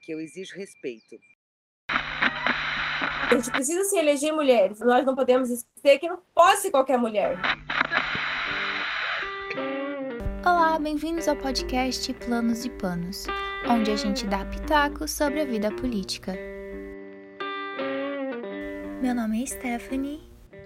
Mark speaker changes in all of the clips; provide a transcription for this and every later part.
Speaker 1: que eu exijo respeito.
Speaker 2: A gente precisa se eleger mulheres. Nós não podemos esquecer que não pode ser qualquer mulher.
Speaker 3: Olá, bem-vindos ao podcast Planos e Panos, onde a gente dá pitacos sobre a vida política. Meu nome é Stephanie.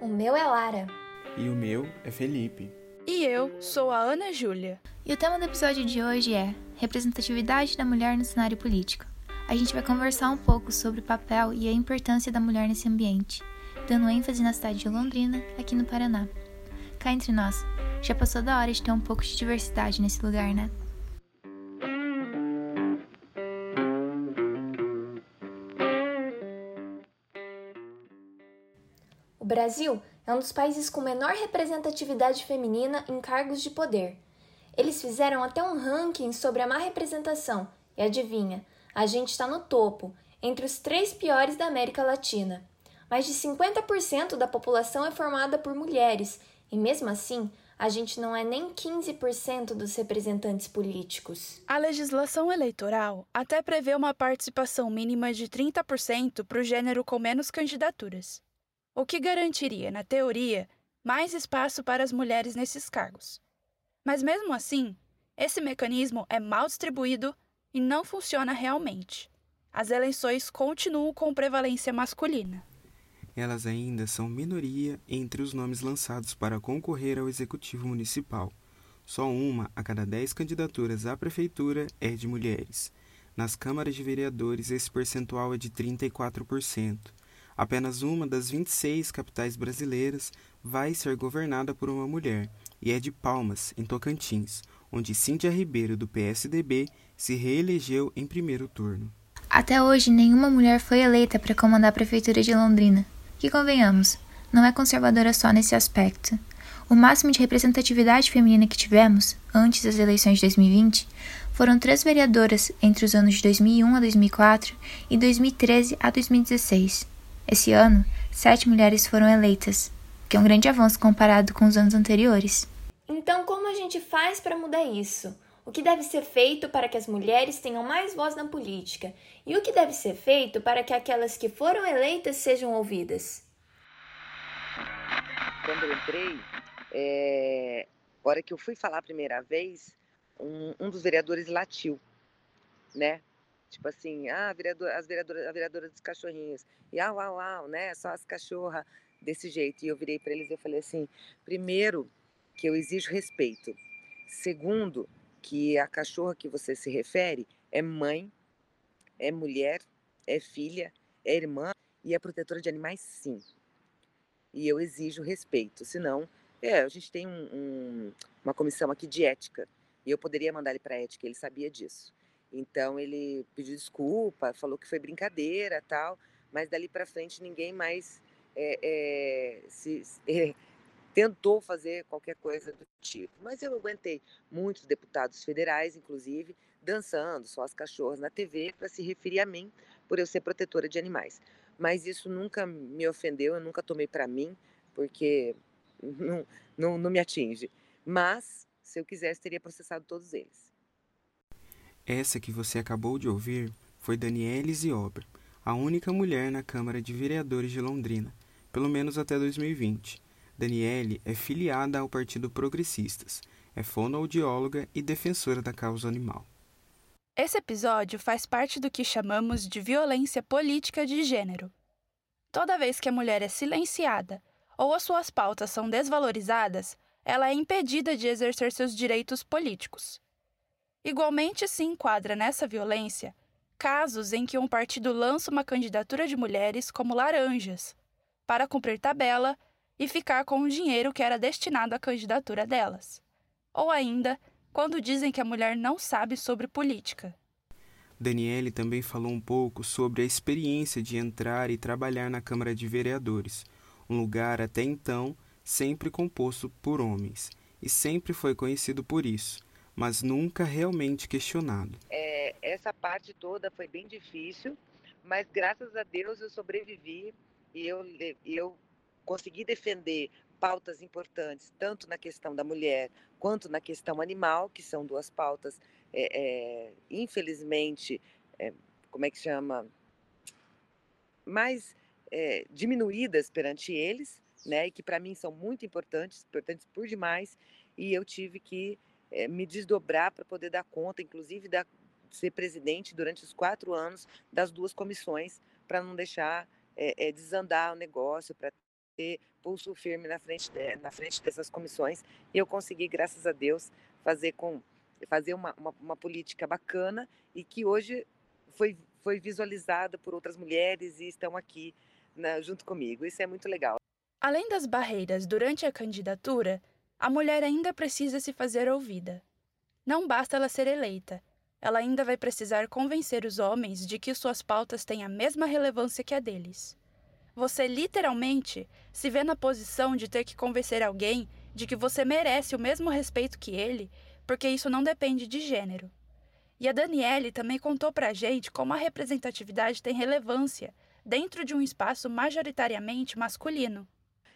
Speaker 4: O meu é Lara.
Speaker 5: E o meu é Felipe.
Speaker 6: E eu sou a Ana Júlia.
Speaker 3: E o tema do episódio de hoje é Representatividade da Mulher no cenário político. A gente vai conversar um pouco sobre o papel e a importância da mulher nesse ambiente, dando ênfase na cidade de Londrina, aqui no Paraná. Cá entre nós, já passou da hora de ter um pouco de diversidade nesse lugar, né?
Speaker 4: O Brasil é um dos países com menor representatividade feminina em cargos de poder. Eles fizeram até um ranking sobre a má representação, e adivinha, a gente está no topo, entre os três piores da América Latina. Mais de 50% da população é formada por mulheres, e mesmo assim, a gente não é nem 15% dos representantes políticos.
Speaker 6: A legislação eleitoral até prevê uma participação mínima de 30% para o gênero com menos candidaturas, o que garantiria, na teoria, mais espaço para as mulheres nesses cargos. Mas mesmo assim, esse mecanismo é mal distribuído e não funciona realmente. As eleições continuam com prevalência masculina
Speaker 5: elas ainda são minoria entre os nomes lançados para concorrer ao Executivo Municipal. Só uma a cada dez candidaturas à Prefeitura é de mulheres. Nas câmaras de vereadores, esse percentual é de 34%. Apenas uma das 26 capitais brasileiras vai ser governada por uma mulher, e é de Palmas, em Tocantins, onde Cíntia Ribeiro, do PSDB, se reelegeu em primeiro turno.
Speaker 3: Até hoje, nenhuma mulher foi eleita para comandar a Prefeitura de Londrina que convenhamos, não é conservadora só nesse aspecto. O máximo de representatividade feminina que tivemos, antes das eleições de 2020, foram três vereadoras entre os anos de 2001 a 2004 e 2013 a 2016. Esse ano, sete mulheres foram eleitas, que é um grande avanço comparado com os anos anteriores.
Speaker 4: Então, como a gente faz para mudar isso? O que deve ser feito para que as mulheres tenham mais voz na política? E o que deve ser feito para que aquelas que foram eleitas sejam ouvidas?
Speaker 1: Quando eu entrei, é... hora que eu fui falar a primeira vez, um, um dos vereadores latiu, né? Tipo assim, ah, vereador, as vereadoras, a vereadora dos cachorrinhos, e au, au, au, né? Só as cachorras desse jeito. E eu virei para eles e falei assim: primeiro, que eu exijo respeito. Segundo, que a cachorra que você se refere é mãe, é mulher, é filha, é irmã e é protetora de animais, sim. E eu exijo respeito, senão, é, a gente tem um, um, uma comissão aqui de ética e eu poderia mandar ele para ética, ele sabia disso. Então ele pediu desculpa, falou que foi brincadeira, tal, mas dali para frente ninguém mais é, é, se, tentou fazer qualquer coisa do tipo. Mas eu aguentei muitos deputados federais, inclusive, dançando só as cachorras na TV para se referir a mim por eu ser protetora de animais. Mas isso nunca me ofendeu, eu nunca tomei para mim, porque não, não, não me atinge. Mas, se eu quisesse, teria processado todos eles.
Speaker 5: Essa que você acabou de ouvir foi Daniele Ziober, a única mulher na Câmara de Vereadores de Londrina, pelo menos até 2020 Daniele é filiada ao Partido Progressistas, é fonoaudióloga e defensora da causa animal.
Speaker 6: Esse episódio faz parte do que chamamos de violência política de gênero. Toda vez que a mulher é silenciada ou as suas pautas são desvalorizadas, ela é impedida de exercer seus direitos políticos. Igualmente se enquadra nessa violência casos em que um partido lança uma candidatura de mulheres como laranjas, para cumprir tabela e ficar com o dinheiro que era destinado à candidatura delas. Ou ainda, quando dizem que a mulher não sabe sobre política.
Speaker 5: Daniele também falou um pouco sobre a experiência de entrar e trabalhar na Câmara de Vereadores, um lugar até então sempre composto por homens, e sempre foi conhecido por isso, mas nunca realmente questionado.
Speaker 1: É, essa parte toda foi bem difícil, mas graças a Deus eu sobrevivi e eu, eu conseguir defender pautas importantes, tanto na questão da mulher quanto na questão animal, que são duas pautas, é, é, infelizmente, é, como é que chama, mais é, diminuídas perante eles, né? E que para mim são muito importantes, importantes por demais. E eu tive que é, me desdobrar para poder dar conta, inclusive da, ser presidente durante os quatro anos das duas comissões, para não deixar é, desandar o negócio, para ter pulso firme na frente, de, na frente dessas comissões. E eu consegui, graças a Deus, fazer com fazer uma, uma, uma política bacana e que hoje foi, foi visualizada por outras mulheres e estão aqui né, junto comigo. Isso é muito legal.
Speaker 6: Além das barreiras durante a candidatura, a mulher ainda precisa se fazer ouvida. Não basta ela ser eleita, ela ainda vai precisar convencer os homens de que suas pautas têm a mesma relevância que a deles. Você literalmente se vê na posição de ter que convencer alguém de que você merece o mesmo respeito que ele, porque isso não depende de gênero. E a Daniele também contou pra gente como a representatividade tem relevância dentro de um espaço majoritariamente masculino.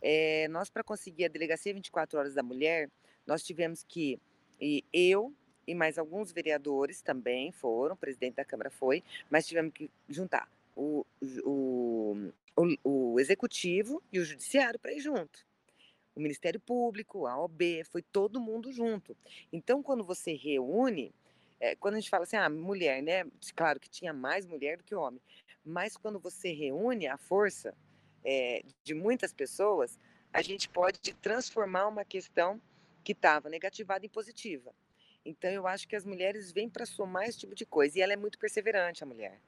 Speaker 1: É, nós, para conseguir a Delegacia 24 Horas da Mulher, nós tivemos que, e eu e mais alguns vereadores também foram, o presidente da Câmara foi, mas tivemos que juntar o, o, o, o Executivo e o Judiciário para ir junto. O Ministério Público, a OB, foi todo mundo junto. Então, quando você reúne, é, quando a gente fala assim, ah, mulher, né? Claro que tinha mais mulher do que homem, mas quando você reúne a força é, de muitas pessoas, a gente pode transformar uma questão que estava negativada em positiva. Então, eu acho que as mulheres vêm para somar esse tipo de coisa. E ela é muito perseverante, a mulher.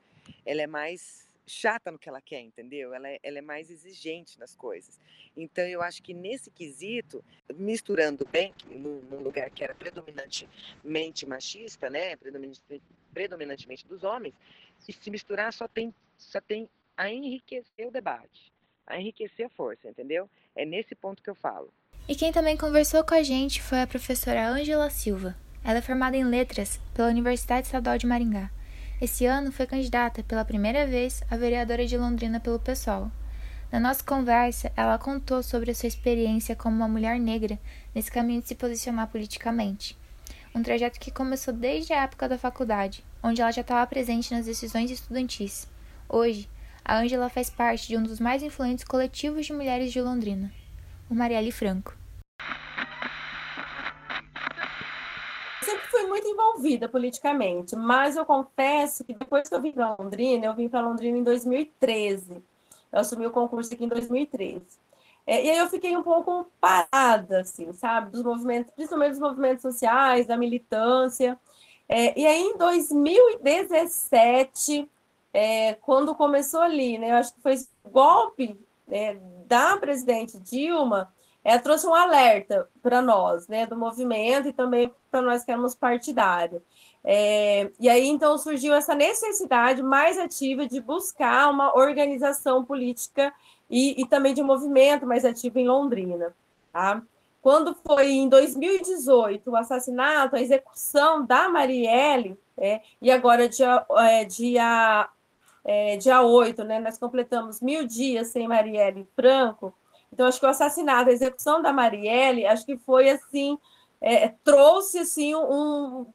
Speaker 1: Ela é mais chata no que ela quer, entendeu? Ela é, ela é mais exigente nas coisas. Então, eu acho que nesse quesito, misturando bem, num, lugar que era predominantemente machista, né? Predominantemente, predominantemente dos homens, e se misturar só tem só tem a enriquecer o debate, a enriquecer a força, entendeu? É nesse ponto que eu falo.
Speaker 3: E quem também conversou com a gente foi a professora Ângela Silva. Ela é formada em Letras pela Universidade Estadual de Maringá. Esse ano foi candidata pela primeira vez a vereadora de Londrina pelo PSOL. Na nossa conversa, ela contou sobre a sua experiência como uma mulher negra nesse caminho de se posicionar politicamente. Um trajeto que começou desde a época da faculdade, onde ela já estava presente nas decisões estudantis. Hoje, a Ângela faz parte de um dos mais influentes coletivos de mulheres de Londrina, o Marielle Franco.
Speaker 2: Sempre fui muito envolvida politicamente, mas eu confesso que depois que eu vim para Londrina, eu vim para Londrina em 2013. Eu assumi o concurso aqui em 2013. É, e aí eu fiquei um pouco parada, assim, sabe, dos movimentos, principalmente dos movimentos sociais, da militância. É, e aí em 2017 é, quando começou ali, né? Eu acho que foi o golpe né, da presidente Dilma, é, trouxe um alerta para nós, né, do movimento e também para nós que éramos partidários. É, e aí então surgiu essa necessidade mais ativa de buscar uma organização política e, e também de movimento mais ativo em Londrina. Tá? Quando foi em 2018 o assassinato, a execução da Marielle, é, e agora dia, é, dia é, dia 8, né, nós completamos mil dias sem Marielle Franco. Então, acho que o assassinato, a execução da Marielle, acho que foi assim, é, trouxe assim um.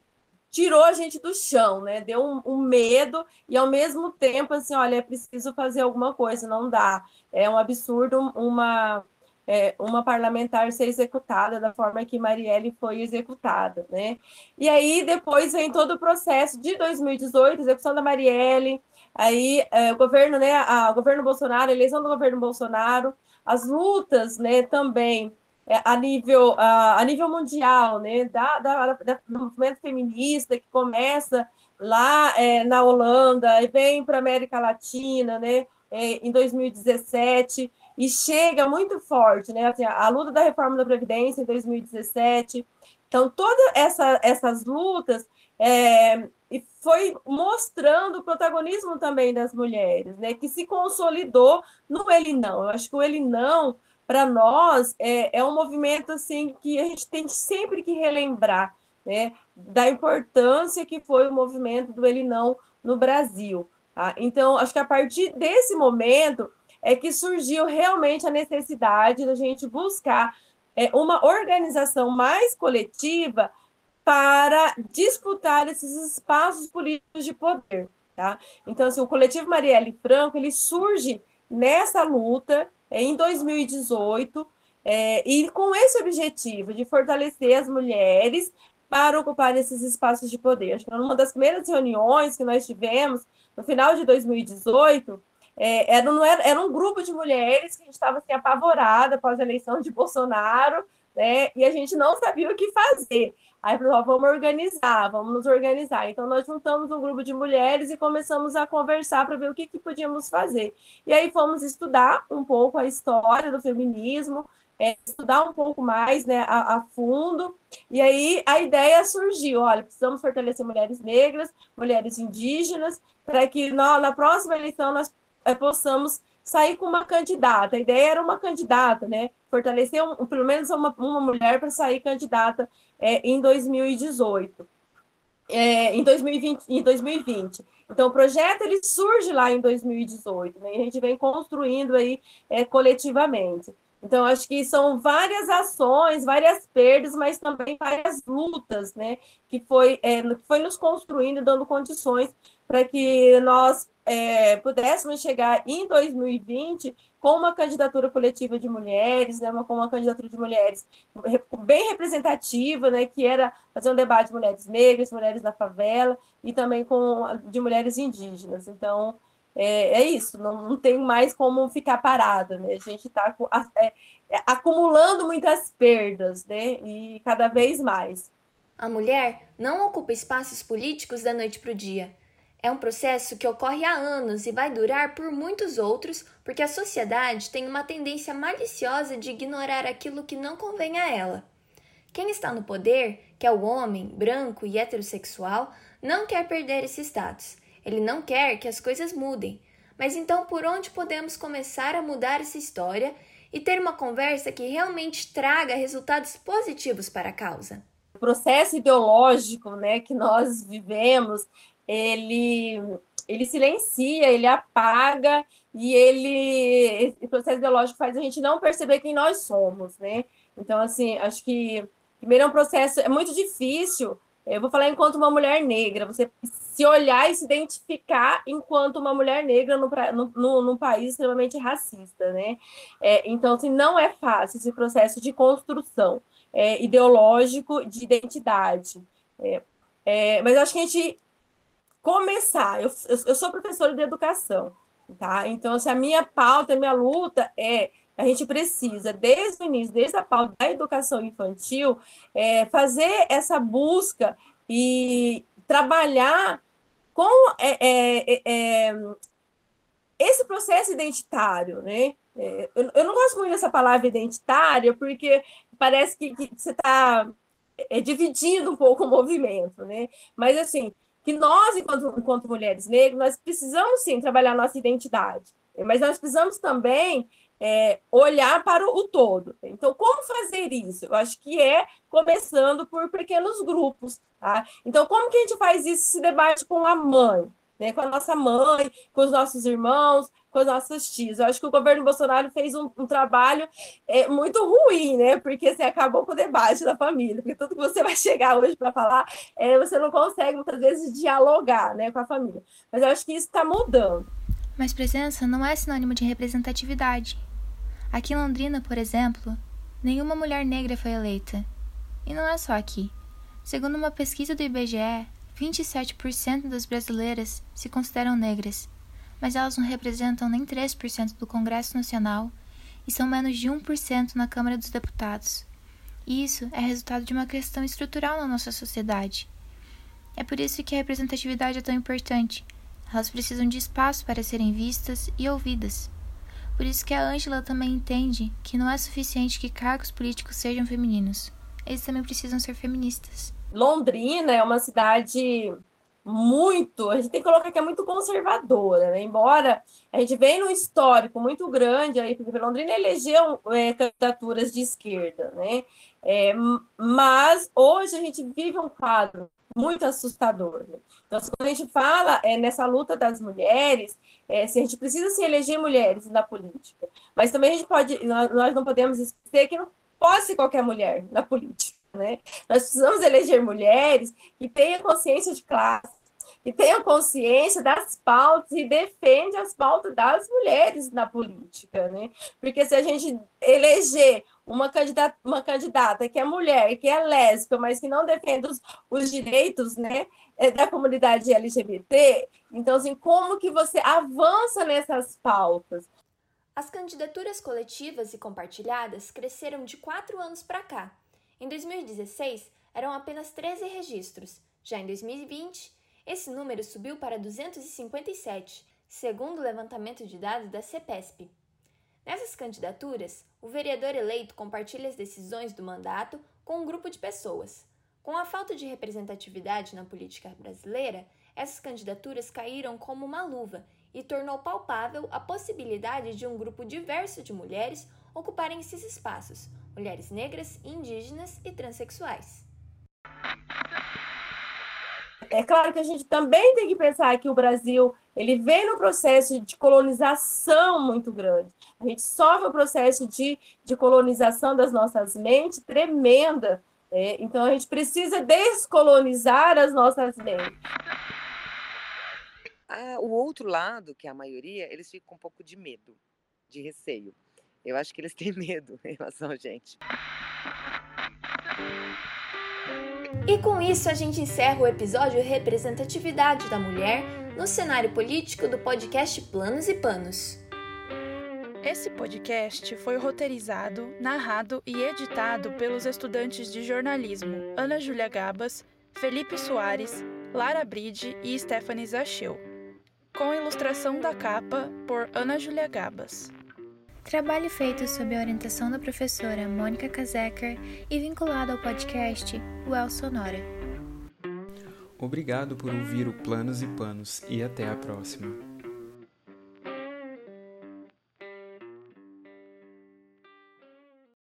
Speaker 2: tirou a gente do chão, né? Deu um, um, medo e ao mesmo tempo, assim, olha, é preciso fazer alguma coisa, não dá. É um absurdo uma, é, uma parlamentar ser executada da forma que Marielle foi executada, né? E aí depois vem todo o processo de 2018, execução da Marielle, Aí é, o governo, né, a, o governo Bolsonaro, a eleição do governo Bolsonaro, as lutas, né, também é, a nível a, a, nível mundial, né, da, da, da, do movimento feminista que começa lá é, na Holanda e vem para a América Latina, né, é, em 2017 e chega muito forte, né, assim, a, a luta da reforma da previdência em 2017. Então todas essa, essas lutas é, e foi mostrando o protagonismo também das mulheres, né, que se consolidou no Ele Não. Eu acho que o Ele Não, para nós, é, é um movimento assim que a gente tem sempre que relembrar, né, da importância que foi o movimento do Ele Não no Brasil. Tá? Então, acho que a partir desse momento é que surgiu realmente a necessidade da gente buscar é, uma organização mais coletiva para disputar esses espaços políticos de poder. Tá? Então, assim, o coletivo Marielle Franco ele surge nessa luta é, em 2018 é, e com esse objetivo de fortalecer as mulheres para ocupar esses espaços de poder. Acho que numa das primeiras reuniões que nós tivemos no final de 2018 é, era, não era, era um grupo de mulheres que a gente estava assim, apavorada após a eleição de Bolsonaro, né? E a gente não sabia o que fazer. Aí falou, vamos organizar, vamos nos organizar. Então, nós juntamos um grupo de mulheres e começamos a conversar para ver o que, que podíamos fazer. E aí fomos estudar um pouco a história do feminismo, é, estudar um pouco mais né, a, a, fundo. E aí a ideia surgiu: olha, precisamos fortalecer mulheres negras, mulheres indígenas, para que na, na próxima eleição nós é, possamos sair com uma candidata. A ideia era uma candidata, né? Fortalecer um, pelo menos uma, uma mulher para sair candidata é, em 2018. É, em, 2020, em 2020. Então, o projeto ele surge lá em 2018, né? E a gente vem construindo aí é, coletivamente. Então, acho que são várias ações, várias perdas, mas também várias lutas, né? Que foi, é, foi nos construindo, dando condições para que nós é, pudéssemos chegar em 2020 com uma candidatura coletiva de mulheres, né, uma, com uma candidatura de mulheres bem representativa, né, que era fazer um debate de mulheres negras, mulheres da favela e também com de mulheres indígenas. Então, é, é isso, não, não, tem mais como ficar parada, né? A gente está é, é, acumulando muitas perdas, né? E cada vez mais.
Speaker 4: A mulher não ocupa espaços políticos da noite para o dia. É um processo que ocorre há anos e vai durar por muitos outros, porque a sociedade tem uma tendência maliciosa de ignorar aquilo que não convém a ela. Quem está no poder, que é o homem, branco e heterossexual, não quer perder esse status. Ele não quer que as coisas mudem. Mas então, por onde podemos começar a mudar essa história e ter uma conversa que realmente traga resultados positivos para a causa?
Speaker 2: O processo ideológico né, que nós vivemos ele, ele silencia, ele apaga e ele esse processo ideológico faz a gente não perceber quem nós somos, né? Então, assim, acho que primeiro é um processo é muito difícil. Eu vou falar enquanto uma mulher negra, você se olhar e se identificar enquanto uma mulher negra no, no, num país extremamente racista, né? É, então, assim, não é fácil esse processo de construção é, ideológico de identidade. É, é mas acho que a gente começar. Eu, eu sou professora de educação, tá? Então, se assim, a minha pauta, a minha luta é a gente precisa, desde o início, desde a pauta da educação infantil, é, fazer essa busca e trabalhar com é, é, é, é esse processo identitário, né? É, eu, eu, não gosto muito dessa palavra identitária, porque parece que, que você está dividindo um pouco o movimento, né? Mas, assim, que nós, enquanto, enquanto mulheres negras, nós precisamos sim trabalhar nossa identidade, mas nós precisamos também é, olhar para o, todo. Então, como fazer isso? Eu acho que é começando por pequenos grupos. Tá? Então, como que a gente faz isso, esse debate com a mãe? Né, com a nossa mãe, com os nossos irmãos, com as nossas tias. Eu acho que o governo Bolsonaro fez um, um trabalho é, muito ruim, né? Porque você acabou com o debate da família. Porque tudo que você vai chegar hoje para falar, é, você não consegue muitas vezes dialogar né, com a família. Mas eu acho que isso está mudando.
Speaker 3: Mas presença não é sinônimo de representatividade. Aqui em Londrina, por exemplo, nenhuma mulher negra foi eleita. E não é só aqui. Segundo uma pesquisa do IBGE, 27% das brasileiras se consideram negras mas elas não representam nem 3% do Congresso Nacional e são menos de 1% na Câmara dos Deputados. E isso é resultado de uma questão estrutural na nossa sociedade. É por isso que a representatividade é tão importante. Elas precisam de espaço para serem vistas e ouvidas. Por isso que a Ângela também entende que não é suficiente que cargos políticos sejam femininos. Eles também precisam ser feministas.
Speaker 2: Londrina é uma cidade muito, a gente tem que colocar que é muito conservadora, né? embora a gente venha num histórico muito grande aí, porque Londrina elegeu é, candidaturas de esquerda, né? É, mas hoje a gente vive um quadro muito assustador. Né? Então, quando a gente fala é, nessa luta das mulheres, é, se a gente precisa se eleger mulheres na política, mas também a gente pode, nós não podemos esquecer que não pode ser qualquer mulher na política. Né? Nós precisamos eleger mulheres que tenham consciência de classe, e tem a consciência das pautas e defende as pautas das mulheres na política, né? Porque se a gente eleger uma candidata, uma candidata que é mulher, que é lésbica, mas que não defende os, os direitos, né, é, da comunidade LGBT, então, assim, como que você avança nessas pautas?
Speaker 4: As candidaturas coletivas e compartilhadas cresceram de quatro anos para cá. Em 2016, eram apenas 13 registros. Já em 2020, esse número subiu para 257, segundo o levantamento de dados da CEPESP. Nessas candidaturas, o vereador eleito compartilha as decisões do mandato com um grupo de pessoas. Com a falta de representatividade na política brasileira, essas candidaturas caíram como uma luva e tornou palpável a possibilidade de um grupo diverso de mulheres ocuparem esses espaços, mulheres negras, indígenas e transexuais.
Speaker 2: É claro que a gente também tem que pensar que o Brasil ele vem no processo de colonização muito grande. A gente sofre o processo de, de colonização das nossas mentes tremenda. Né? Então a gente precisa descolonizar as nossas mentes.
Speaker 1: Ah, o outro lado, que é a maioria, eles ficam com um pouco de medo, de receio. Eu acho que eles têm medo em relação a gente.
Speaker 4: E com isso a gente encerra o episódio Representatividade da Mulher no cenário político do podcast Planos e Panos.
Speaker 6: Esse podcast foi roteirizado, narrado e editado pelos estudantes de jornalismo Ana Júlia Gabas, Felipe Soares, Lara Bride e Stephanie Zacheu, com ilustração da capa por Ana Júlia Gabas.
Speaker 3: Trabalho feito sob a orientação da professora Mônica Kazeker e vinculado ao podcast UEL Sonora.
Speaker 5: Obrigado por ouvir o Planos e Panos e até a próxima.